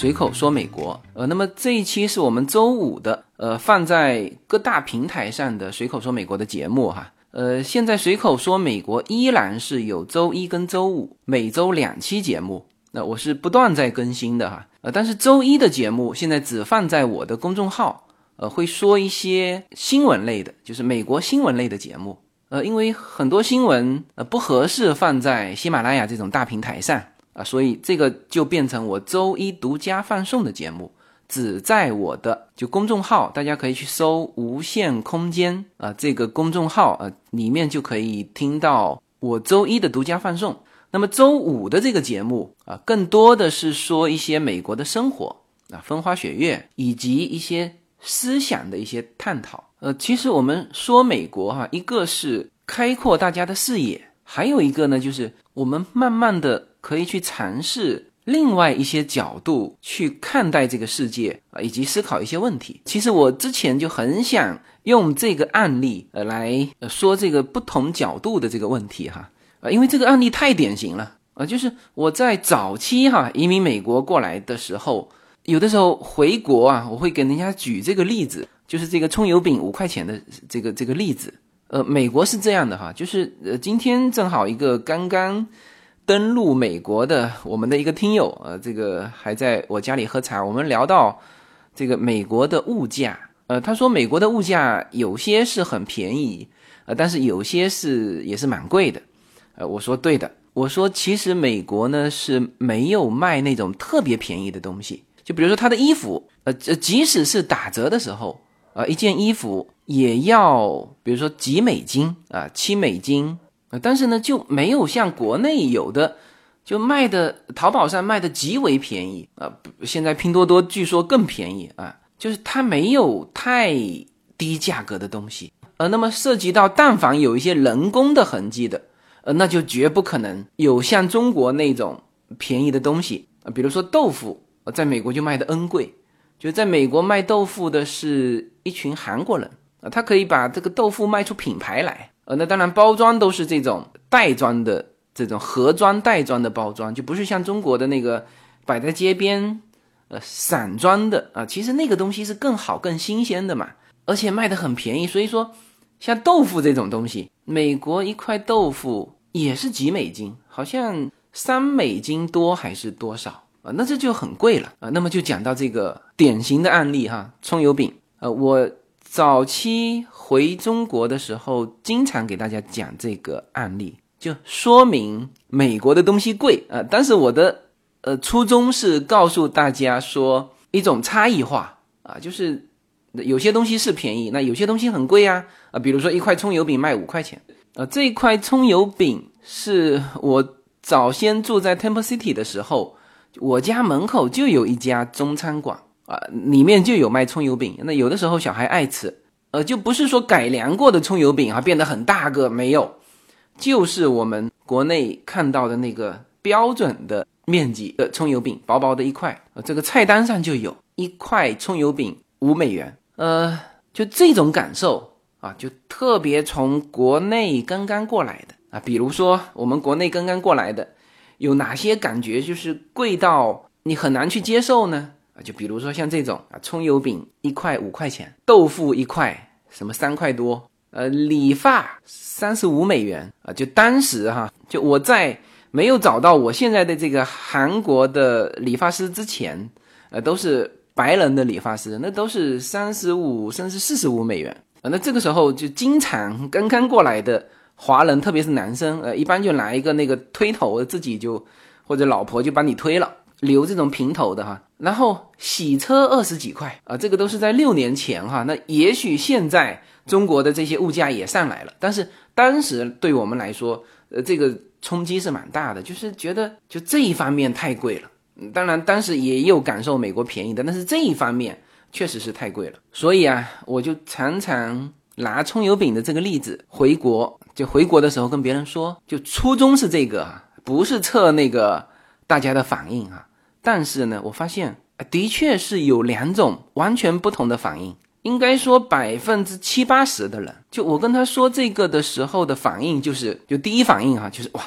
随口说美国，呃，那么这一期是我们周五的，呃，放在各大平台上的随口说美国的节目哈，呃，现在随口说美国依然是有周一跟周五每周两期节目，那我是不断在更新的哈，呃，但是周一的节目现在只放在我的公众号，呃，会说一些新闻类的，就是美国新闻类的节目，呃，因为很多新闻呃不合适放在喜马拉雅这种大平台上。啊，所以这个就变成我周一独家放送的节目，只在我的就公众号，大家可以去搜“无限空间”啊，这个公众号啊里面就可以听到我周一的独家放送。那么周五的这个节目啊，更多的是说一些美国的生活啊，风花雪月，以及一些思想的一些探讨。呃，其实我们说美国哈，一个是开阔大家的视野，还有一个呢，就是我们慢慢的。可以去尝试另外一些角度去看待这个世界啊，以及思考一些问题。其实我之前就很想用这个案例呃来说这个不同角度的这个问题哈啊，因为这个案例太典型了啊，就是我在早期哈移民美国过来的时候，有的时候回国啊，我会给人家举这个例子，就是这个葱油饼五块钱的这个这个例子。呃，美国是这样的哈，就是呃今天正好一个刚刚。登陆美国的我们的一个听友，呃，这个还在我家里喝茶。我们聊到这个美国的物价，呃，他说美国的物价有些是很便宜，呃，但是有些是也是蛮贵的。呃，我说对的，我说其实美国呢是没有卖那种特别便宜的东西，就比如说他的衣服，呃，即使是打折的时候，呃，一件衣服也要比如说几美金啊，七美金。但是呢，就没有像国内有的，就卖的淘宝上卖的极为便宜啊。现在拼多多据说更便宜啊，就是它没有太低价格的东西。呃，那么涉及到但凡有一些人工的痕迹的，呃，那就绝不可能有像中国那种便宜的东西啊。比如说豆腐，在美国就卖的 N 贵，就在美国卖豆腐的是一群韩国人啊，他可以把这个豆腐卖出品牌来。呃，那当然，包装都是这种袋装的，这种盒装袋装的包装，就不是像中国的那个摆在街边，呃，散装的啊。其实那个东西是更好、更新鲜的嘛，而且卖的很便宜。所以说，像豆腐这种东西，美国一块豆腐也是几美金，好像三美金多还是多少啊？那这就很贵了啊。那么就讲到这个典型的案例哈，葱油饼，呃，我。早期回中国的时候，经常给大家讲这个案例，就说明美国的东西贵啊。但是我的呃初衷是告诉大家说一种差异化啊，就是有些东西是便宜，那有些东西很贵啊啊。比如说一块葱油饼卖五块钱啊，这一块葱油饼是我早先住在 Temple City 的时候，我家门口就有一家中餐馆。啊，里面就有卖葱油饼。那有的时候小孩爱吃，呃，就不是说改良过的葱油饼啊，变得很大个没有，就是我们国内看到的那个标准的面积的葱油饼，薄薄的一块。呃，这个菜单上就有一块葱油饼五美元。呃，就这种感受啊，就特别从国内刚刚过来的啊，比如说我们国内刚刚过来的，有哪些感觉就是贵到你很难去接受呢？就比如说像这种啊，葱油饼一块五块钱，豆腐一块什么三块多，呃，理发三十五美元啊，就当时哈，就我在没有找到我现在的这个韩国的理发师之前，呃，都是白人的理发师，那都是三十五甚至四十五美元啊。那这个时候就经常刚刚过来的华人，特别是男生，呃，一般就拿一个那个推头，自己就或者老婆就帮你推了。留这种平头的哈，然后洗车二十几块啊，这个都是在六年前哈。那也许现在中国的这些物价也上来了，但是当时对我们来说，呃，这个冲击是蛮大的，就是觉得就这一方面太贵了。当然当时也有感受美国便宜的，但是这一方面确实是太贵了。所以啊，我就常常拿葱油饼的这个例子回国，就回国的时候跟别人说，就初衷是这个，不是测那个大家的反应啊。但是呢，我发现的确是有两种完全不同的反应。应该说百分之七八十的人，就我跟他说这个的时候的反应，就是就第一反应哈，就是哇，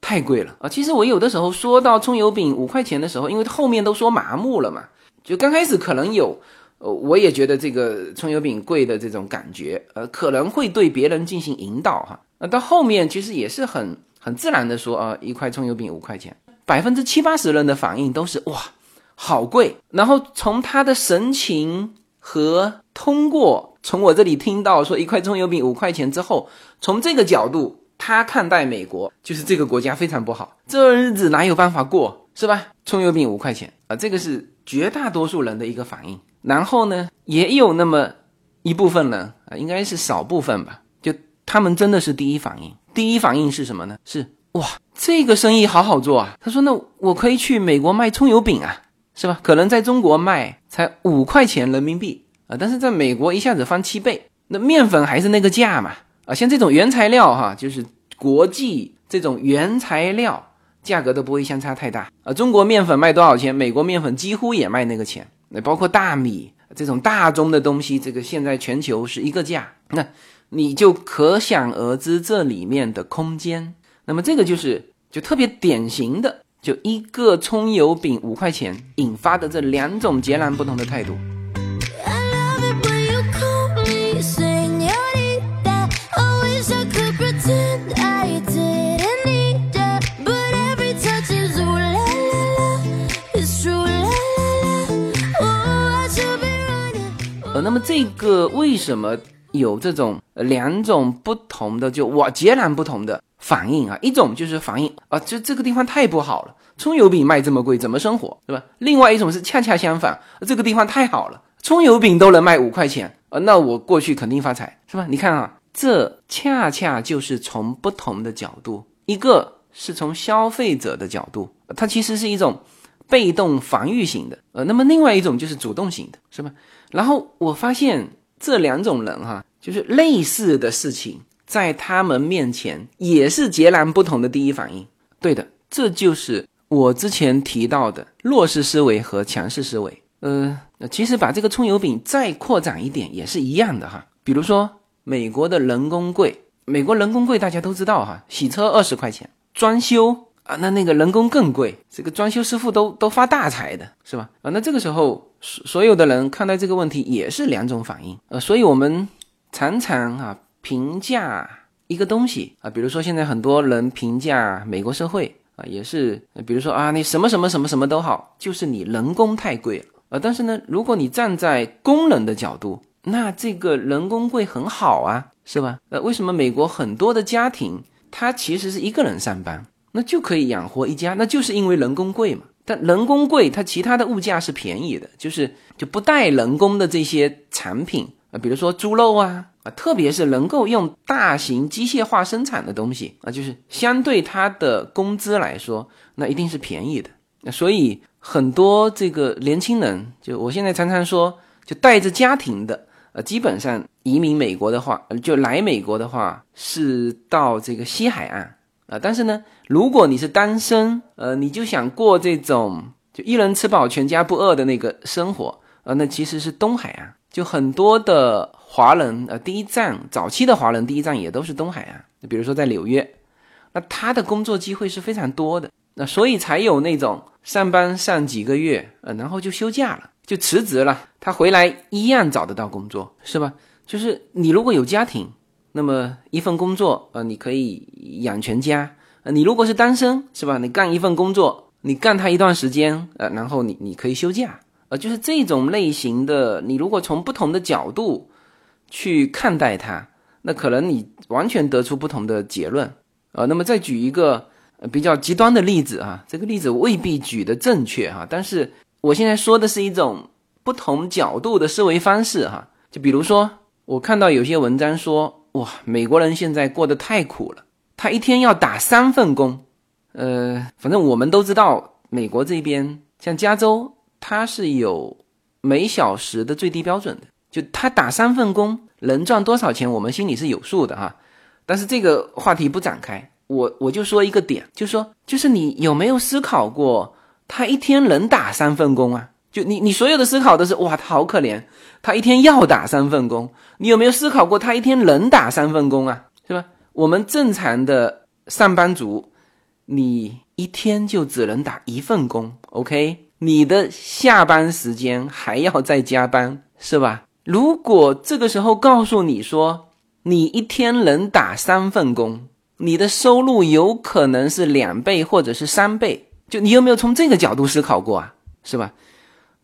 太贵了啊！其实我有的时候说到葱油饼五块钱的时候，因为后面都说麻木了嘛，就刚开始可能有，呃，我也觉得这个葱油饼贵的这种感觉，呃，可能会对别人进行引导哈。那到后面其实也是很很自然的说啊，一块葱油饼五块钱，百分之七八十人的反应都是哇，好贵。然后从他的神情和通过从我这里听到说一块葱油饼五块钱之后，从这个角度。他看待美国就是这个国家非常不好，这日子哪有办法过，是吧？葱油饼五块钱啊，这个是绝大多数人的一个反应。然后呢，也有那么一部分人啊，应该是少部分吧，就他们真的是第一反应。第一反应是什么呢？是哇，这个生意好好做啊。他说，那我可以去美国卖葱油饼啊，是吧？可能在中国卖才五块钱人民币啊，但是在美国一下子翻七倍，那面粉还是那个价嘛。啊，像这种原材料哈，就是国际这种原材料价格都不会相差太大啊。中国面粉卖多少钱，美国面粉几乎也卖那个钱。那包括大米这种大宗的东西，这个现在全球是一个价，那你就可想而知这里面的空间。那么这个就是就特别典型的，就一个葱油饼五块钱引发的这两种截然不同的态度。那么这个为什么有这种两种不同的就我截然不同的反应啊？一种就是反应啊，就这个地方太不好了，葱油饼卖这么贵，怎么生活，对吧？另外一种是恰恰相反，这个地方太好了，葱油饼都能卖五块钱啊，那我过去肯定发财，是吧？你看啊，这恰恰就是从不同的角度，一个是从消费者的角度，它其实是一种被动防御型的，呃，那么另外一种就是主动型的，是吧？然后我发现这两种人哈，就是类似的事情，在他们面前也是截然不同的第一反应。对的，这就是我之前提到的弱势思维和强势思维。呃，其实把这个葱油饼再扩展一点也是一样的哈。比如说美国的人工贵，美国人工贵大家都知道哈，洗车二十块钱，装修。啊，那那个人工更贵，这个装修师傅都都发大财的是吧？啊，那这个时候所所有的人看待这个问题也是两种反应。呃，所以我们常常啊评价一个东西啊，比如说现在很多人评价美国社会啊，也是比如说啊，你什么什么什么什么都好，就是你人工太贵了啊。但是呢，如果你站在工人的角度，那这个人工贵很好啊，是吧？呃，为什么美国很多的家庭他其实是一个人上班？那就可以养活一家，那就是因为人工贵嘛。但人工贵，它其他的物价是便宜的，就是就不带人工的这些产品啊，比如说猪肉啊啊，特别是能够用大型机械化生产的东西啊，就是相对它的工资来说，那一定是便宜的。那所以很多这个年轻人，就我现在常常说，就带着家庭的，呃，基本上移民美国的话，就来美国的话，是到这个西海岸。啊，但是呢，如果你是单身，呃，你就想过这种就一人吃饱全家不饿的那个生活，呃，那其实是东海岸，就很多的华人，呃，第一站早期的华人第一站也都是东海岸，比如说在纽约，那他的工作机会是非常多的，那所以才有那种上班上几个月，呃，然后就休假了，就辞职了，他回来一样找得到工作，是吧？就是你如果有家庭。那么一份工作，呃，你可以养全家。呃，你如果是单身，是吧？你干一份工作，你干他一段时间，呃，然后你你可以休假，呃，就是这种类型的。你如果从不同的角度去看待它，那可能你完全得出不同的结论。呃，那么再举一个比较极端的例子啊，这个例子未必举的正确哈，但是我现在说的是一种不同角度的思维方式哈。就比如说，我看到有些文章说。哇，美国人现在过得太苦了，他一天要打三份工。呃，反正我们都知道，美国这边像加州，它是有每小时的最低标准的，就他打三份工能赚多少钱，我们心里是有数的哈。但是这个话题不展开，我我就说一个点，就说就是你有没有思考过，他一天能打三份工啊？就你，你所有的思考都是哇，他好可怜，他一天要打三份工。你有没有思考过，他一天能打三份工啊？是吧？我们正常的上班族，你一天就只能打一份工，OK？你的下班时间还要再加班，是吧？如果这个时候告诉你说，你一天能打三份工，你的收入有可能是两倍或者是三倍，就你有没有从这个角度思考过啊？是吧？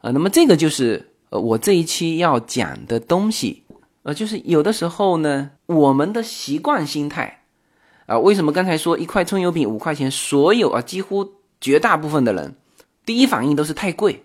呃，那么这个就是呃我这一期要讲的东西，呃，就是有的时候呢，我们的习惯心态。啊，为什么刚才说一块葱油饼五块钱？所有啊，几乎绝大部分的人，第一反应都是太贵。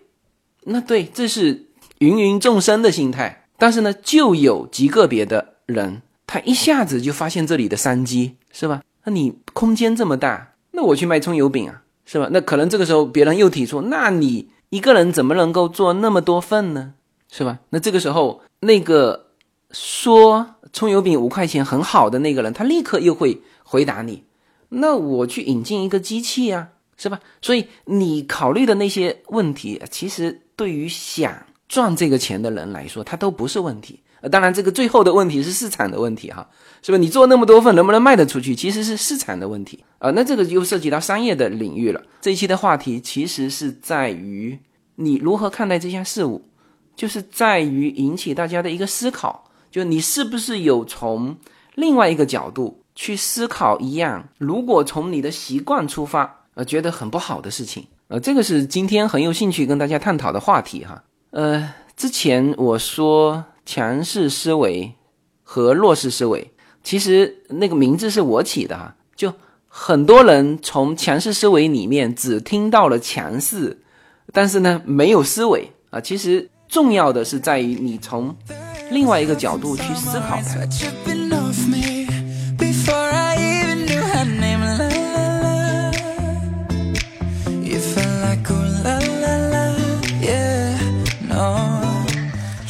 那对，这是芸芸众生的心态。但是呢，就有极个别的人，他一下子就发现这里的商机，是吧？那你空间这么大，那我去卖葱油饼啊，是吧？那可能这个时候别人又提出，那你一个人怎么能够做那么多份呢？是吧？那这个时候那个说葱油饼五块钱很好的那个人，他立刻又会。回答你，那我去引进一个机器呀，是吧？所以你考虑的那些问题，其实对于想赚这个钱的人来说，它都不是问题。呃，当然，这个最后的问题是市场的问题，哈，是吧？你做那么多份，能不能卖得出去，其实是市场的问题啊。那这个又涉及到商业的领域了。这一期的话题其实是在于你如何看待这项事物，就是在于引起大家的一个思考，就你是不是有从另外一个角度。去思考一样，如果从你的习惯出发，呃，觉得很不好的事情，呃，这个是今天很有兴趣跟大家探讨的话题哈。呃，之前我说强势思维和弱势思维，其实那个名字是我起的哈。就很多人从强势思维里面只听到了强势，但是呢没有思维啊。其实重要的是在于你从另外一个角度去思考它。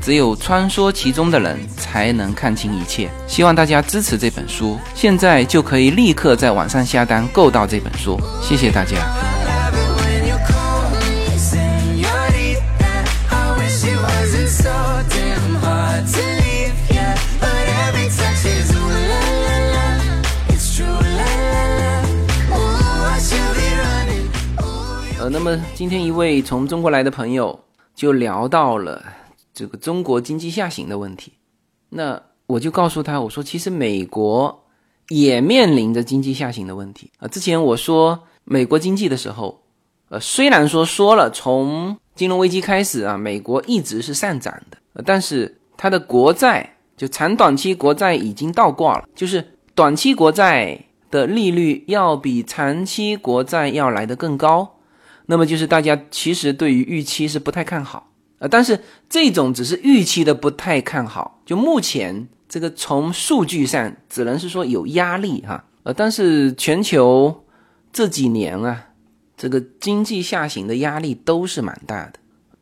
只有穿梭其中的人才能看清一切。希望大家支持这本书，现在就可以立刻在网上下单购到这本书。谢谢大家。呃，那么今天一位从中国来的朋友就聊到了。这个中国经济下行的问题，那我就告诉他，我说其实美国也面临着经济下行的问题啊。之前我说美国经济的时候，呃，虽然说说了从金融危机开始啊，美国一直是上涨的，但是它的国债就长短期国债已经倒挂了，就是短期国债的利率要比长期国债要来的更高，那么就是大家其实对于预期是不太看好。呃，但是这种只是预期的不太看好，就目前这个从数据上只能是说有压力哈。呃，但是全球这几年啊，这个经济下行的压力都是蛮大的，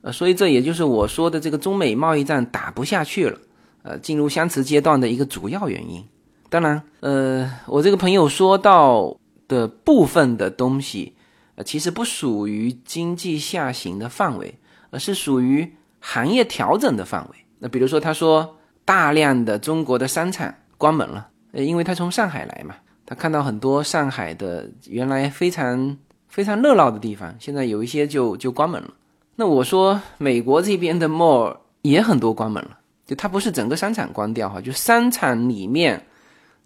呃，所以这也就是我说的这个中美贸易战打不下去了，呃，进入相持阶段的一个主要原因。当然，呃，我这个朋友说到的部分的东西，呃，其实不属于经济下行的范围。而是属于行业调整的范围。那比如说，他说大量的中国的商场关门了，呃，因为他从上海来嘛，他看到很多上海的原来非常非常热闹的地方，现在有一些就就关门了。那我说美国这边的 mall 也很多关门了，就它不是整个商场关掉哈，就商场里面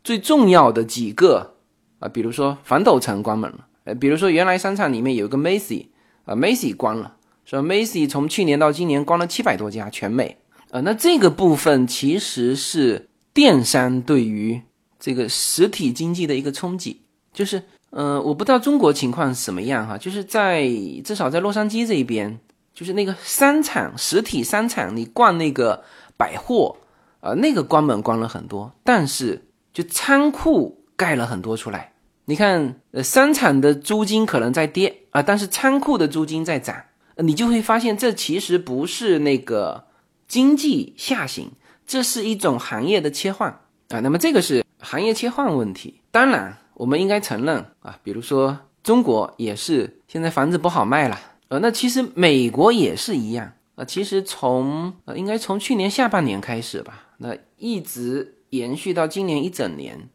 最重要的几个啊，比如说防斗城关门了，呃，比如说原来商场里面有一个 Macy 啊，Macy 关了。说 Macy 从去年到今年关了七百多家全美，呃，那这个部分其实是电商对于这个实体经济的一个冲击，就是，呃，我不知道中国情况什么样哈，就是在至少在洛杉矶这一边，就是那个商场实体商场，你逛那个百货，呃，那个关门关了很多，但是就仓库盖了很多出来，你看，呃，商场的租金可能在跌啊，但是仓库的租金在涨。你就会发现，这其实不是那个经济下行，这是一种行业的切换啊。那么这个是行业切换问题。当然，我们应该承认啊，比如说中国也是现在房子不好卖了，呃，那其实美国也是一样啊。其实从呃，应该从去年下半年开始吧，那一直延续到今年一整年，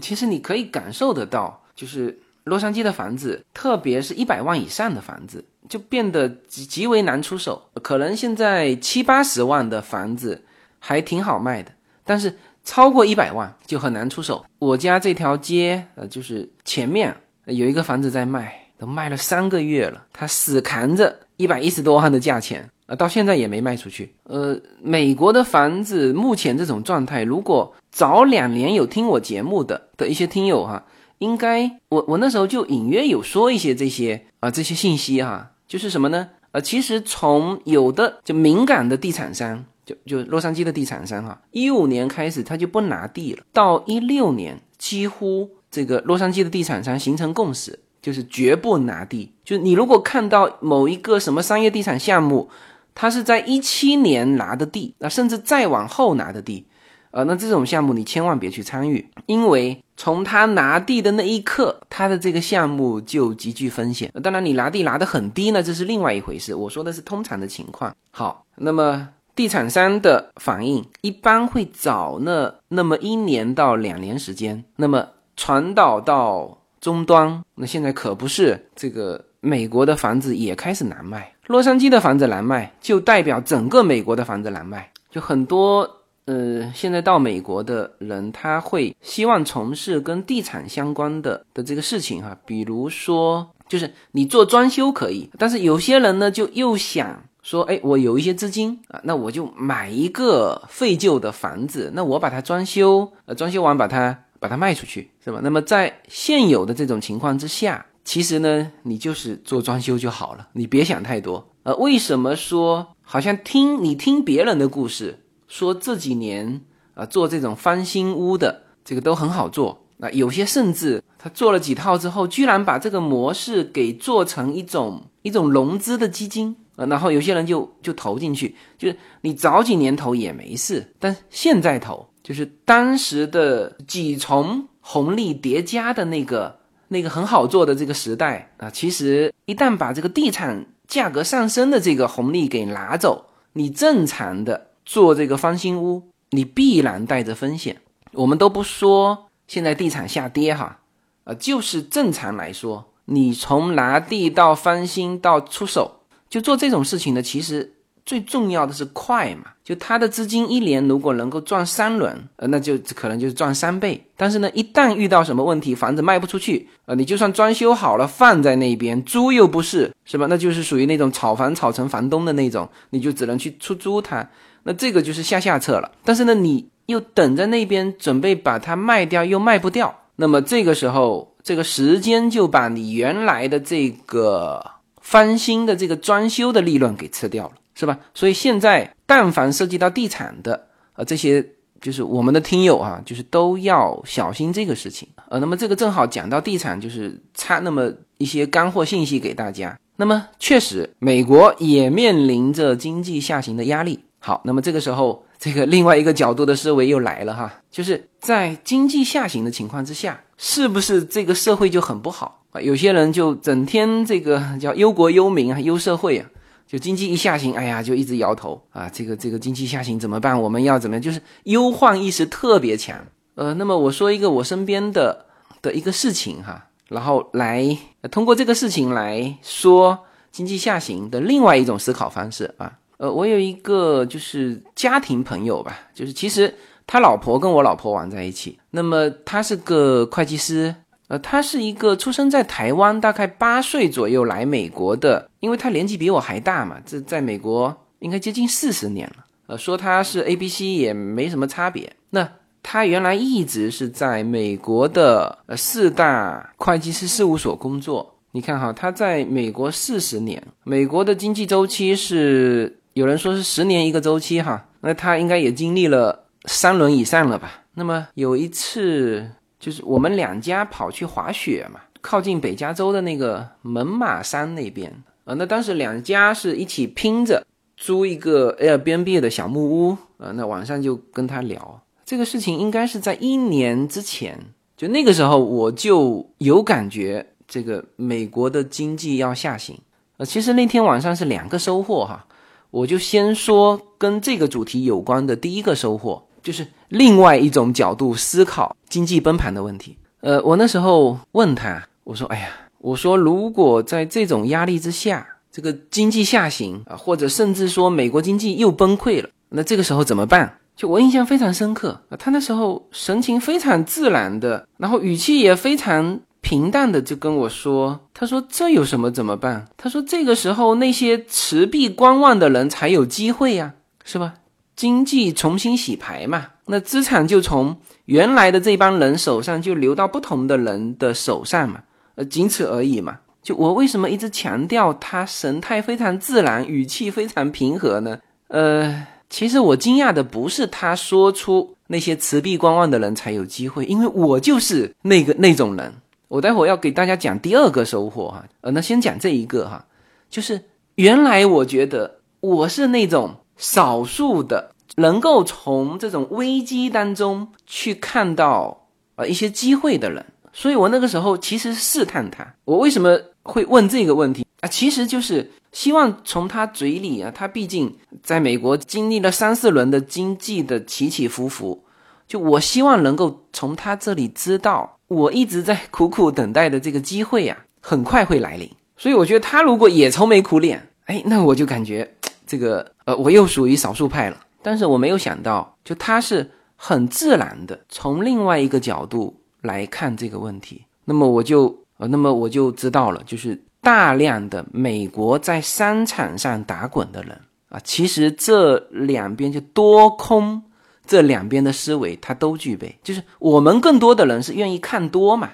其实你可以感受得到，就是洛杉矶的房子，特别是一百万以上的房子。就变得极极为难出手，可能现在七八十万的房子还挺好卖的，但是超过一百万就很难出手。我家这条街，呃，就是前面有一个房子在卖，都卖了三个月了，他死扛着一百一十多万的价钱，啊，到现在也没卖出去。呃，美国的房子目前这种状态，如果早两年有听我节目的的一些听友哈，应该我我那时候就隐约有说一些这些啊这些信息哈。就是什么呢？呃，其实从有的就敏感的地产商，就就洛杉矶的地产商哈，一五年开始他就不拿地了，到一六年几乎这个洛杉矶的地产商形成共识，就是绝不拿地。就你如果看到某一个什么商业地产项目，他是在一七年拿的地，那甚至再往后拿的地。呃，那这种项目你千万别去参与，因为从他拿地的那一刻，他的这个项目就极具风险。当然，你拿地拿得很低呢，这是另外一回事。我说的是通常的情况。好，那么地产商的反应一般会早那那么一年到两年时间，那么传导到终端，那现在可不是这个美国的房子也开始难卖，洛杉矶的房子难卖，就代表整个美国的房子难卖，就很多。呃，现在到美国的人，他会希望从事跟地产相关的的这个事情哈，比如说，就是你做装修可以，但是有些人呢，就又想说，哎，我有一些资金啊，那我就买一个废旧的房子，那我把它装修，呃，装修完把它把它卖出去，是吧？那么在现有的这种情况之下，其实呢，你就是做装修就好了，你别想太多。呃，为什么说好像听你听别人的故事？说这几年啊，做这种翻新屋的这个都很好做。那有些甚至他做了几套之后，居然把这个模式给做成一种一种融资的基金啊。然后有些人就就投进去，就是你早几年投也没事，但现在投，就是当时的几重红利叠加的那个那个很好做的这个时代啊。其实一旦把这个地产价格上升的这个红利给拿走，你正常的。做这个翻新屋，你必然带着风险。我们都不说现在地产下跌哈，呃，就是正常来说，你从拿地到翻新到出手，就做这种事情呢，其实最重要的是快嘛。就他的资金一年如果能够赚三轮，呃，那就可能就是赚三倍。但是呢，一旦遇到什么问题，房子卖不出去，呃，你就算装修好了放在那边，租又不是，是吧？那就是属于那种炒房炒成房东的那种，你就只能去出租它。那这个就是下下策了，但是呢，你又等在那边准备把它卖掉，又卖不掉，那么这个时候，这个时间就把你原来的这个翻新的这个装修的利润给吃掉了，是吧？所以现在，但凡涉及到地产的啊，这些就是我们的听友啊，就是都要小心这个事情。呃，那么这个正好讲到地产，就是差那么一些干货信息给大家。那么确实，美国也面临着经济下行的压力。好，那么这个时候，这个另外一个角度的思维又来了哈，就是在经济下行的情况之下，是不是这个社会就很不好啊？有些人就整天这个叫忧国忧民啊，忧社会啊，就经济一下行，哎呀，就一直摇头啊，这个这个经济下行怎么办？我们要怎么样？就是忧患意识特别强。呃，那么我说一个我身边的的一个事情哈，然后来通过这个事情来说经济下行的另外一种思考方式啊。呃，我有一个就是家庭朋友吧，就是其实他老婆跟我老婆玩在一起。那么他是个会计师，他是一个出生在台湾，大概八岁左右来美国的，因为他年纪比我还大嘛，这在美国应该接近四十年了。呃，说他是 A B C 也没什么差别。那他原来一直是在美国的呃四大会计师事务所工作。你看哈，他在美国四十年，美国的经济周期是。有人说是十年一个周期哈，那他应该也经历了三轮以上了吧？那么有一次就是我们两家跑去滑雪嘛，靠近北加州的那个门马山那边啊，那当时两家是一起拼着租一个 Airbnb 的小木屋呃，那晚上就跟他聊这个事情，应该是在一年之前，就那个时候我就有感觉，这个美国的经济要下行。呃，其实那天晚上是两个收获哈，我就先说跟这个主题有关的第一个收获，就是另外一种角度思考经济崩盘的问题。呃，我那时候问他，我说：“哎呀，我说如果在这种压力之下，这个经济下行啊，或者甚至说美国经济又崩溃了，那这个时候怎么办？”就我印象非常深刻啊，他那时候神情非常自然的，然后语气也非常。平淡的就跟我说：“他说这有什么怎么办？他说这个时候那些持币观望的人才有机会呀，是吧？经济重新洗牌嘛，那资产就从原来的这帮人手上就流到不同的人的手上嘛，呃，仅此而已嘛。就我为什么一直强调他神态非常自然，语气非常平和呢？呃，其实我惊讶的不是他说出那些持币观望的人才有机会，因为我就是那个那种人。”我待会儿要给大家讲第二个收获哈，呃，那先讲这一个哈，就是原来我觉得我是那种少数的能够从这种危机当中去看到呃一些机会的人，所以我那个时候其实试探他，我为什么会问这个问题啊？其实就是希望从他嘴里啊，他毕竟在美国经历了三四轮的经济的起起伏伏，就我希望能够从他这里知道。我一直在苦苦等待的这个机会呀，很快会来临。所以我觉得他如果也愁眉苦脸，哎，那我就感觉这个呃，我又属于少数派了。但是我没有想到，就他是很自然的从另外一个角度来看这个问题。那么我就呃，那么我就知道了，就是大量的美国在商场上打滚的人啊，其实这两边就多空。这两边的思维他都具备，就是我们更多的人是愿意看多嘛，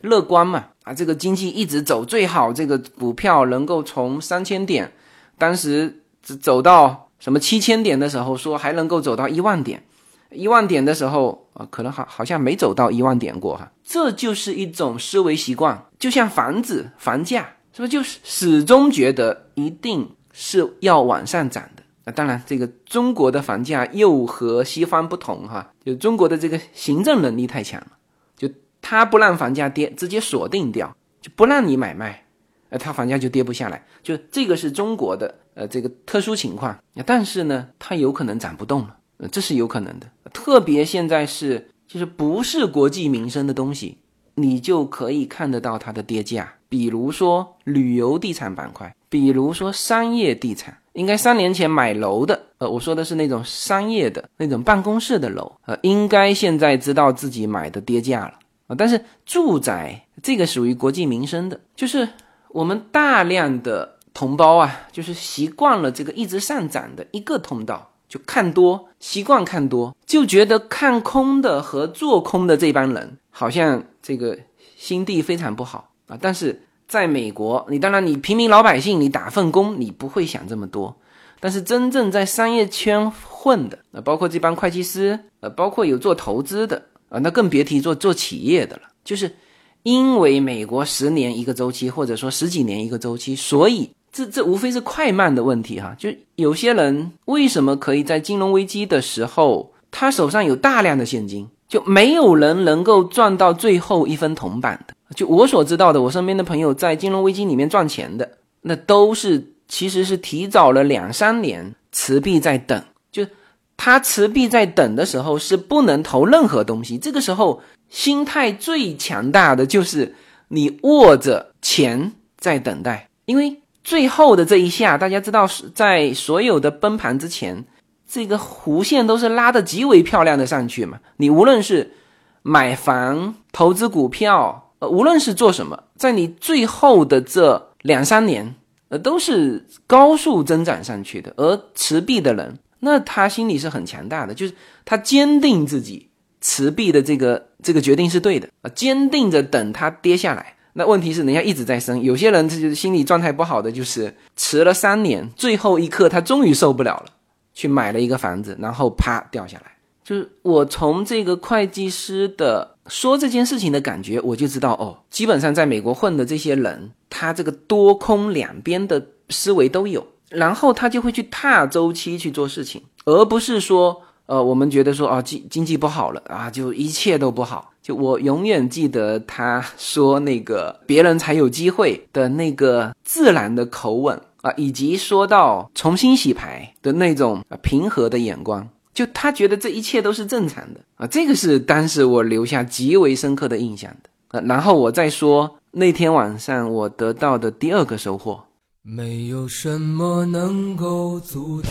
乐观嘛，啊，这个经济一直走最好，这个股票能够从三千点，当时走到什么七千点的时候，说还能够走到一万点，一万点的时候啊，可能好好像没走到一万点过哈，这就是一种思维习惯，就像房子房价是不是就是始终觉得一定是要往上涨的。那当然，这个中国的房价又和西方不同哈，就中国的这个行政能力太强了，就他不让房价跌，直接锁定掉，就不让你买卖，呃，它房价就跌不下来，就这个是中国的呃这个特殊情况。但是呢，它有可能涨不动了，呃，这是有可能的。特别现在是就是不是国计民生的东西，你就可以看得到它的跌价，比如说旅游地产板块，比如说商业地产。应该三年前买楼的，呃，我说的是那种商业的那种办公室的楼，呃，应该现在知道自己买的跌价了啊。但是住宅这个属于国计民生的，就是我们大量的同胞啊，就是习惯了这个一直上涨的一个通道，就看多，习惯看多，就觉得看空的和做空的这帮人好像这个心地非常不好啊。但是。在美国，你当然你平民老百姓，你打份工，你不会想这么多。但是真正在商业圈混的，呃，包括这帮会计师，呃，包括有做投资的，啊，那更别提做做企业的了。就是因为美国十年一个周期，或者说十几年一个周期，所以这这无非是快慢的问题哈。就有些人为什么可以在金融危机的时候，他手上有大量的现金，就没有人能够赚到最后一分铜板的。就我所知道的，我身边的朋友在金融危机里面赚钱的，那都是其实是提早了两三年持币在等。就他持币在等的时候，是不能投任何东西。这个时候心态最强大的就是你握着钱在等待，因为最后的这一下，大家知道是在所有的崩盘之前，这个弧线都是拉的极为漂亮的上去嘛。你无论是买房、投资股票。呃无论是做什么，在你最后的这两三年，呃，都是高速增长上去的。而持币的人，那他心里是很强大的，就是他坚定自己持币的这个这个决定是对的啊，坚定着等它跌下来。那问题是人家一直在升，有些人他就是心理状态不好的，就是持了三年，最后一刻他终于受不了了，去买了一个房子，然后啪掉下来。就是我从这个会计师的。说这件事情的感觉，我就知道哦，基本上在美国混的这些人，他这个多空两边的思维都有，然后他就会去踏周期去做事情，而不是说呃，我们觉得说啊，经经济不好了啊，就一切都不好。就我永远记得他说那个别人才有机会的那个自然的口吻啊，以及说到重新洗牌的那种平和的眼光，就他觉得这一切都是正常的啊，这个是当时我留下极为深刻的印象的。呃然后我再说那天晚上我得到的第二个收获，没有什么能够阻挡。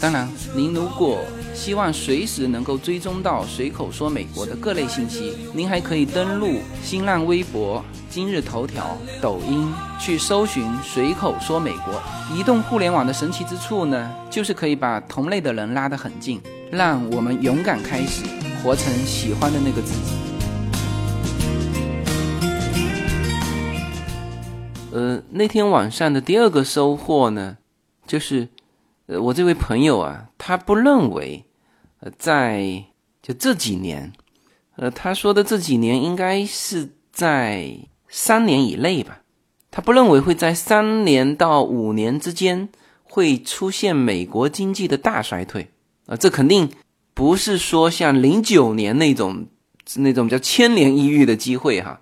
当然，您如果希望随时能够追踪到随口说美国的各类信息，您还可以登录新浪微博、今日头条、抖音去搜寻“随口说美国”。移动互联网的神奇之处呢，就是可以把同类的人拉得很近，让我们勇敢开始，活成喜欢的那个自己。呃，那天晚上的第二个收获呢，就是，我这位朋友啊，他不认为，呃，在就这几年，呃，他说的这几年应该是在三年以内吧，他不认为会在三年到五年之间会出现美国经济的大衰退，啊，这肯定不是说像零九年那种那种叫千年一遇的机会哈，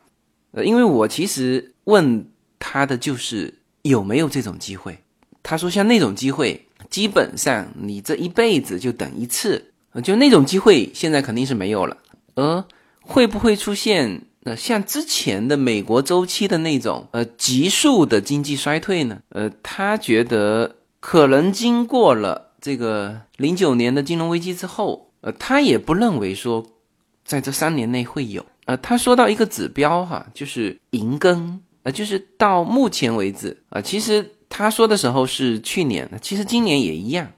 呃，因为我其实问。他的就是有没有这种机会？他说像那种机会，基本上你这一辈子就等一次，就那种机会现在肯定是没有了。而会不会出现呃像之前的美国周期的那种呃急速的经济衰退呢？呃，他觉得可能经过了这个零九年的金融危机之后，呃，他也不认为说在这三年内会有。呃，他说到一个指标哈，就是银根。呃就是到目前为止啊，其实他说的时候是去年，其实今年也一样，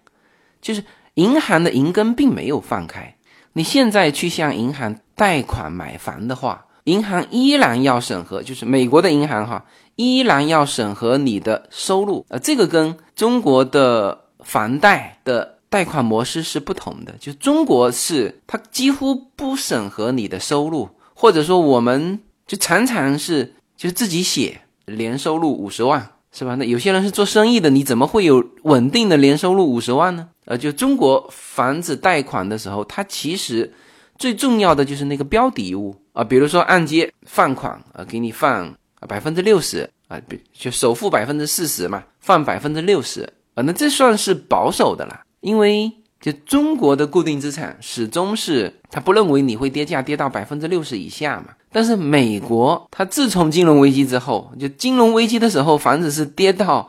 就是银行的银根并没有放开。你现在去向银行贷款买房的话，银行依然要审核，就是美国的银行哈，依然要审核你的收入。呃，这个跟中国的房贷的贷款模式是不同的，就中国是它几乎不审核你的收入，或者说我们就常常是。就自己写年收入五十万是吧？那有些人是做生意的，你怎么会有稳定的年收入五十万呢？呃，就中国房子贷款的时候，它其实最重要的就是那个标的物啊，比如说按揭放款啊，给你放啊百分之六十啊，比就首付百分之四十嘛，放百分之六十啊，那这算是保守的了，因为。就中国的固定资产始终是，他不认为你会跌价跌到百分之六十以下嘛。但是美国，它自从金融危机之后，就金融危机的时候，房子是跌到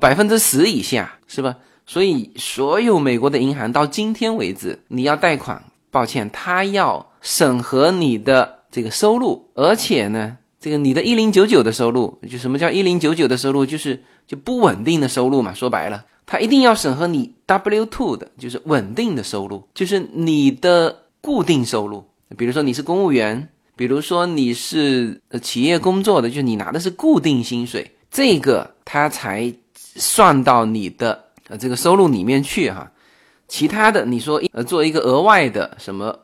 百分之十以下，是吧？所以所有美国的银行到今天为止，你要贷款，抱歉，他要审核你的这个收入，而且呢，这个你的一零九九的收入，就什么叫一零九九的收入，就是就不稳定的收入嘛。说白了。他一定要审核你 W two 的，就是稳定的收入，就是你的固定收入。比如说你是公务员，比如说你是呃企业工作的，就你拿的是固定薪水，这个他才算到你的呃这个收入里面去哈。其他的你说呃做一个额外的什么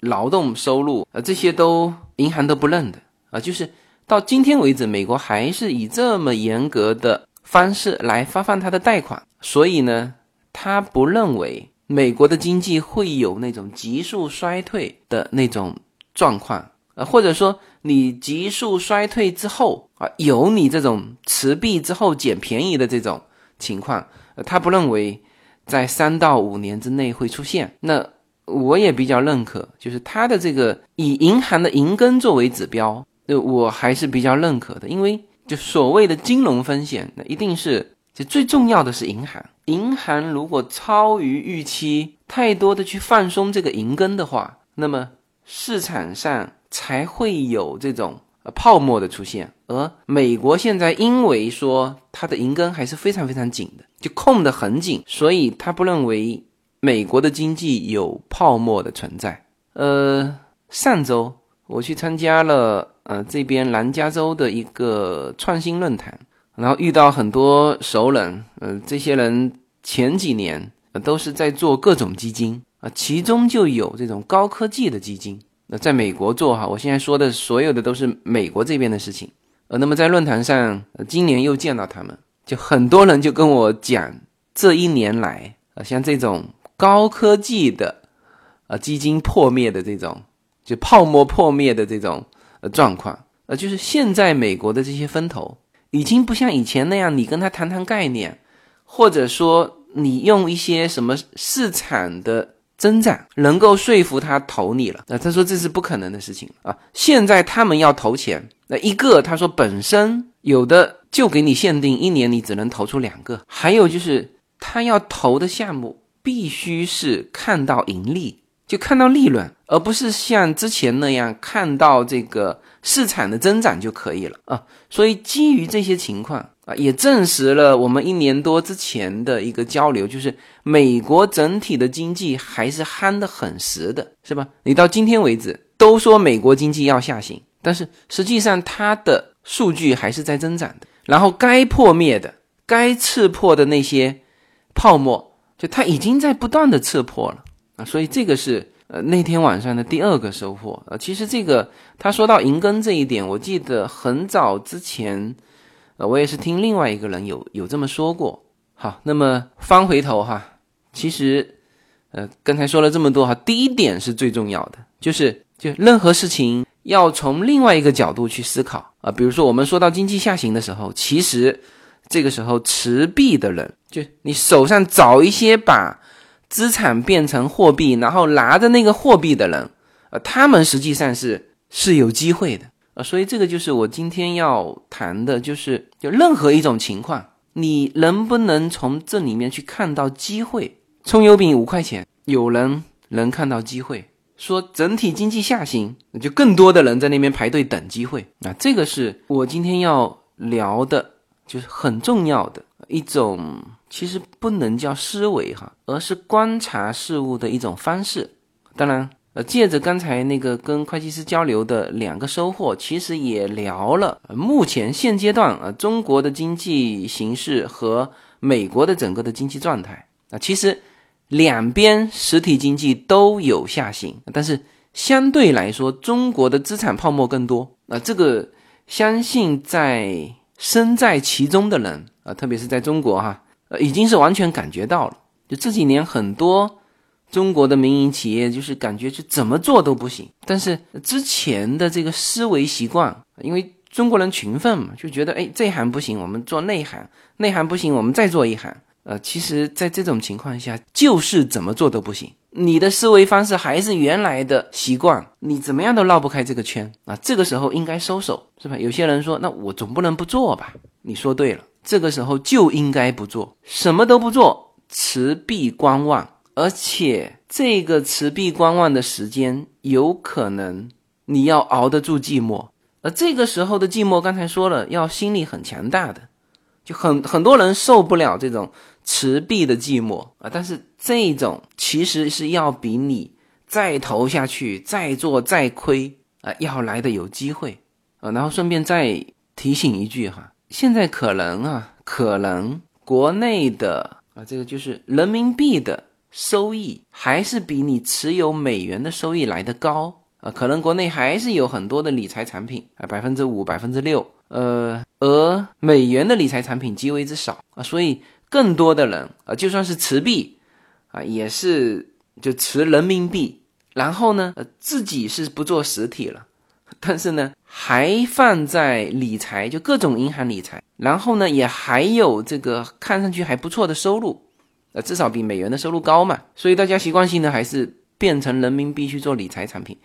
劳动收入，呃这些都银行都不认的啊。就是到今天为止，美国还是以这么严格的。方式来发放他的贷款，所以呢，他不认为美国的经济会有那种急速衰退的那种状况，呃，或者说你急速衰退之后啊，有你这种持币之后捡便宜的这种情况，呃，他不认为在三到五年之内会出现。那我也比较认可，就是他的这个以银行的银根作为指标，呃，我还是比较认可的，因为。就所谓的金融风险，那一定是就最重要的是银行，银行如果超于预期，太多的去放松这个银根的话，那么市场上才会有这种泡沫的出现。而美国现在因为说它的银根还是非常非常紧的，就控得很紧，所以他不认为美国的经济有泡沫的存在。呃，上周我去参加了。呃，这边南加州的一个创新论坛，然后遇到很多熟人，呃，这些人前几年都是在做各种基金啊，其中就有这种高科技的基金。那在美国做哈，我现在说的所有的都是美国这边的事情。呃，那么在论坛上，今年又见到他们，就很多人就跟我讲，这一年来啊，像这种高科技的啊基金破灭的这种，就泡沫破灭的这种呃。状况，呃，就是现在美国的这些风投已经不像以前那样，你跟他谈谈概念，或者说你用一些什么市场的增长能够说服他投你了。那他说这是不可能的事情啊！现在他们要投钱，那一个他说本身有的就给你限定一年你只能投出两个，还有就是他要投的项目必须是看到盈利。就看到利润，而不是像之前那样看到这个市场的增长就可以了啊。所以基于这些情况啊，也证实了我们一年多之前的一个交流，就是美国整体的经济还是憨得很实的，是吧？你到今天为止都说美国经济要下行，但是实际上它的数据还是在增长的。然后该破灭的、该刺破的那些泡沫，就它已经在不断的刺破了。啊，所以这个是呃那天晚上的第二个收获啊。其实这个他说到银根这一点，我记得很早之前，呃，我也是听另外一个人有有这么说过。好，那么翻回头哈，其实呃刚才说了这么多哈，第一点是最重要的，就是就任何事情要从另外一个角度去思考啊。比如说我们说到经济下行的时候，其实这个时候持币的人，就你手上找一些把。资产变成货币，然后拿着那个货币的人，呃，他们实际上是是有机会的，呃，所以这个就是我今天要谈的，就是就任何一种情况，你能不能从这里面去看到机会？葱油饼五块钱，有人能看到机会，说整体经济下行，那就更多的人在那边排队等机会，那这个是我今天要聊的，就是很重要的一种。其实不能叫思维哈，而是观察事物的一种方式。当然，呃，借着刚才那个跟会计师交流的两个收获，其实也聊了目前现阶段啊中国的经济形势和美国的整个的经济状态啊。其实两边实体经济都有下行，但是相对来说，中国的资产泡沫更多啊。这个相信在身在其中的人啊，特别是在中国哈。呃已经是完全感觉到了，就这几年很多中国的民营企业就是感觉是怎么做都不行，但是之前的这个思维习惯，因为中国人勤奋嘛，就觉得哎这行不行，我们做内行，内行不行，我们再做一行。呃，其实，在这种情况下，就是怎么做都不行，你的思维方式还是原来的习惯，你怎么样都绕不开这个圈啊。这个时候应该收手，是吧？有些人说，那我总不能不做吧？你说对了。这个时候就应该不做，什么都不做，持币观望，而且这个持币观望的时间有可能你要熬得住寂寞，而这个时候的寂寞，刚才说了，要心理很强大的，就很很多人受不了这种持币的寂寞啊。但是这种其实是要比你再投下去、再做、再亏啊，要来的有机会啊。然后顺便再提醒一句哈。现在可能啊，可能国内的啊，这个就是人民币的收益还是比你持有美元的收益来得高啊。可能国内还是有很多的理财产品啊，百分之五、百分之六，呃，而美元的理财产品极为之少啊，所以更多的人啊，就算是持币啊，也是就持人民币，然后呢，呃，自己是不做实体了。但是呢，还放在理财，就各种银行理财，然后呢，也还有这个看上去还不错的收入，呃，至少比美元的收入高嘛。所以大家习惯性的还是变成人民币去做理财产品。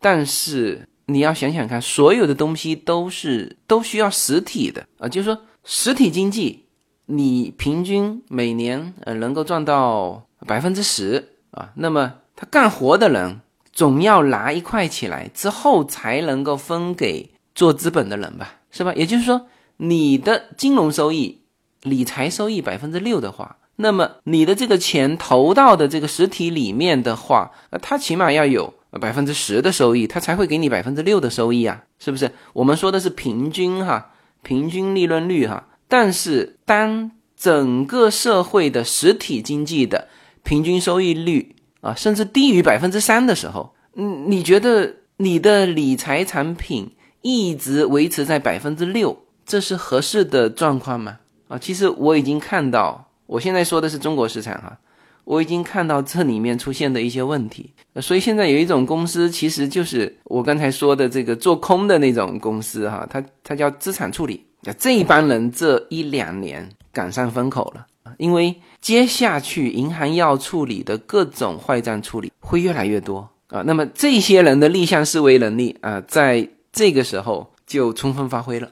但是你要想想看，所有的东西都是都需要实体的啊，就是说实体经济你平均每年呃能够赚到百分之十啊，那么他干活的人总要拿一块起来之后才能够分给做资本的人吧，是吧？也就是说，你的金融收益、理财收益百分之六的话，那么你的这个钱投到的这个实体里面的话，呃，它起码要有百分之十的收益，它才会给你百分之六的收益啊，是不是？我们说的是平均哈，平均利润率哈。但是，当整个社会的实体经济的平均收益率啊，甚至低于百分之三的时候，嗯，你觉得你的理财产品一直维持在百分之六，这是合适的状况吗？啊，其实我已经看到，我现在说的是中国市场哈，我已经看到这里面出现的一些问题。所以现在有一种公司，其实就是我刚才说的这个做空的那种公司哈，它它叫资产处理。这一帮人这一两年赶上风口了因为接下去银行要处理的各种坏账处理会越来越多啊。那么这些人的逆向思维能力啊，在这个时候就充分发挥了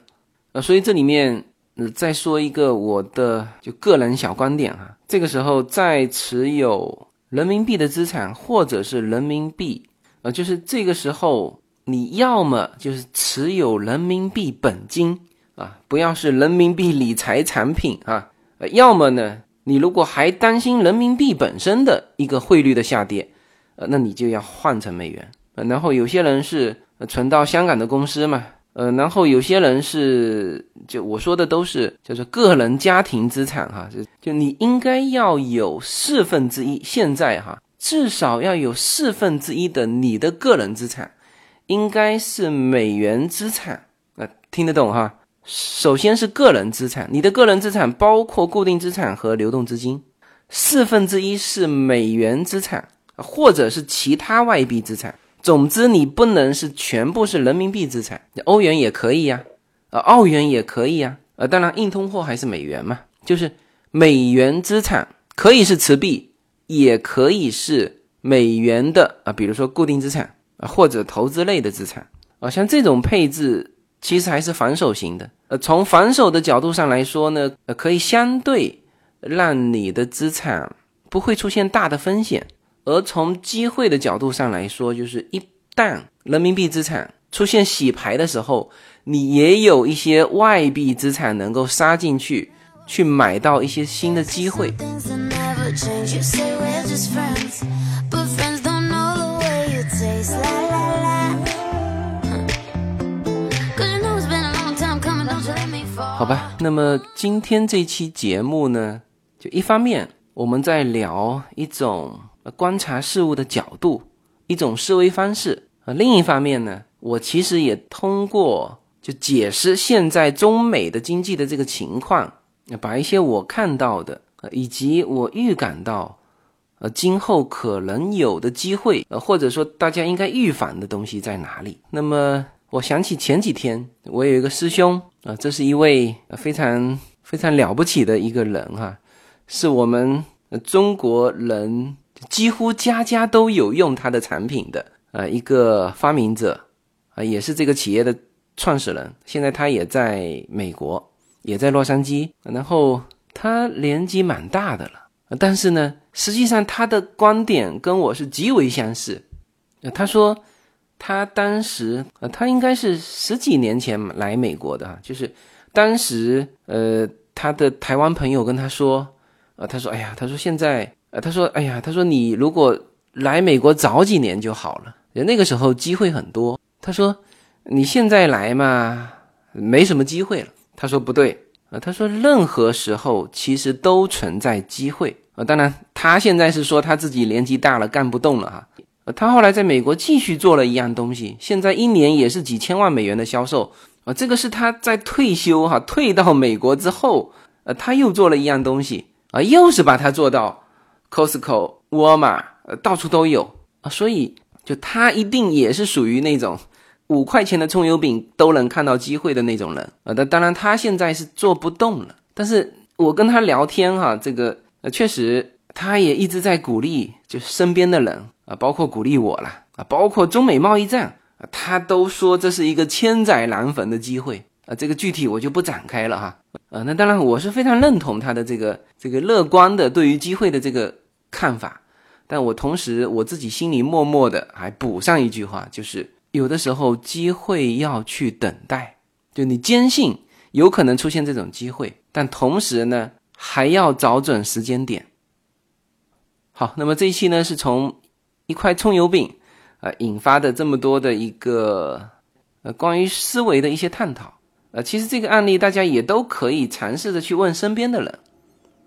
啊。所以这里面那再说一个我的就个人小观点哈，这个时候在持有人民币的资产或者是人民币啊，就是这个时候你要么就是持有人民币本金。啊，不要是人民币理财产品啊，呃，要么呢，你如果还担心人民币本身的一个汇率的下跌，呃，那你就要换成美元。呃，然后有些人是存到香港的公司嘛，呃，然后有些人是就我说的都是就是个人家庭资产哈，就就你应该要有四分之一，现在哈至少要有四分之一的你的个人资产应该是美元资产，呃，听得懂哈？首先是个人资产，你的个人资产包括固定资产和流动资金，四分之一是美元资产，或者是其他外币资产。总之，你不能是全部是人民币资产，欧元也可以呀，呃，澳元也可以呀，呃，当然硬通货还是美元嘛，就是美元资产可以是持币，也可以是美元的啊，比如说固定资产啊，或者投资类的资产啊，像这种配置。其实还是防守型的，呃，从防守的角度上来说呢，呃，可以相对让你的资产不会出现大的风险；而从机会的角度上来说，就是一旦人民币资产出现洗牌的时候，你也有一些外币资产能够杀进去，去买到一些新的机会。好吧，那么今天这期节目呢，就一方面我们在聊一种观察事物的角度，一种思维方式啊；另一方面呢，我其实也通过就解释现在中美的经济的这个情况，把一些我看到的呃以及我预感到呃今后可能有的机会，呃或者说大家应该预防的东西在哪里。那么我想起前几天我有一个师兄。啊，这是一位非常非常了不起的一个人哈，是我们中国人几乎家家都有用他的产品的啊一个发明者啊，也是这个企业的创始人。现在他也在美国，也在洛杉矶。然后他年纪蛮大的了，但是呢，实际上他的观点跟我是极为相似。他说。他当时，呃，他应该是十几年前来美国的哈，就是当时，呃，他的台湾朋友跟他说，呃，他说，哎呀，他说现在，呃，他说，哎呀，他说你如果来美国早几年就好了，那个时候机会很多。他说你现在来嘛，没什么机会了。他说不对，啊，他说任何时候其实都存在机会啊。当然，他现在是说他自己年纪大了，干不动了哈。呃，他后来在美国继续做了一样东西，现在一年也是几千万美元的销售啊。这个是他在退休哈，退到美国之后，呃，他又做了一样东西啊，又是把它做到 Costco、沃尔玛，呃，到处都有啊。所以，就他一定也是属于那种五块钱的葱油饼都能看到机会的那种人啊。那当然，他现在是做不动了，但是我跟他聊天哈，这个呃，确实他也一直在鼓励，就身边的人。啊，包括鼓励我了啊，包括中美贸易战啊，他都说这是一个千载难逢的机会。啊，这个具体我就不展开了哈。呃，那当然我是非常认同他的这个这个乐观的对于机会的这个看法，但我同时我自己心里默默的还补上一句话，就是有的时候机会要去等待，就你坚信有可能出现这种机会，但同时呢还要找准时间点。好，那么这一期呢是从一块葱油饼啊引发的这么多的一个呃关于思维的一些探讨。呃，其实这个案例大家也都可以尝试着去问身边的人，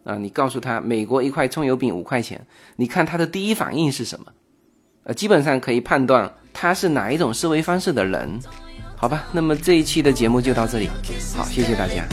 啊，你告诉他美国一块葱油饼五块钱，你看他的第一反应是什么？呃，基本上可以判断他是哪一种思维方式的人，好吧？那么这一期的节目就到这里，好，谢谢大家。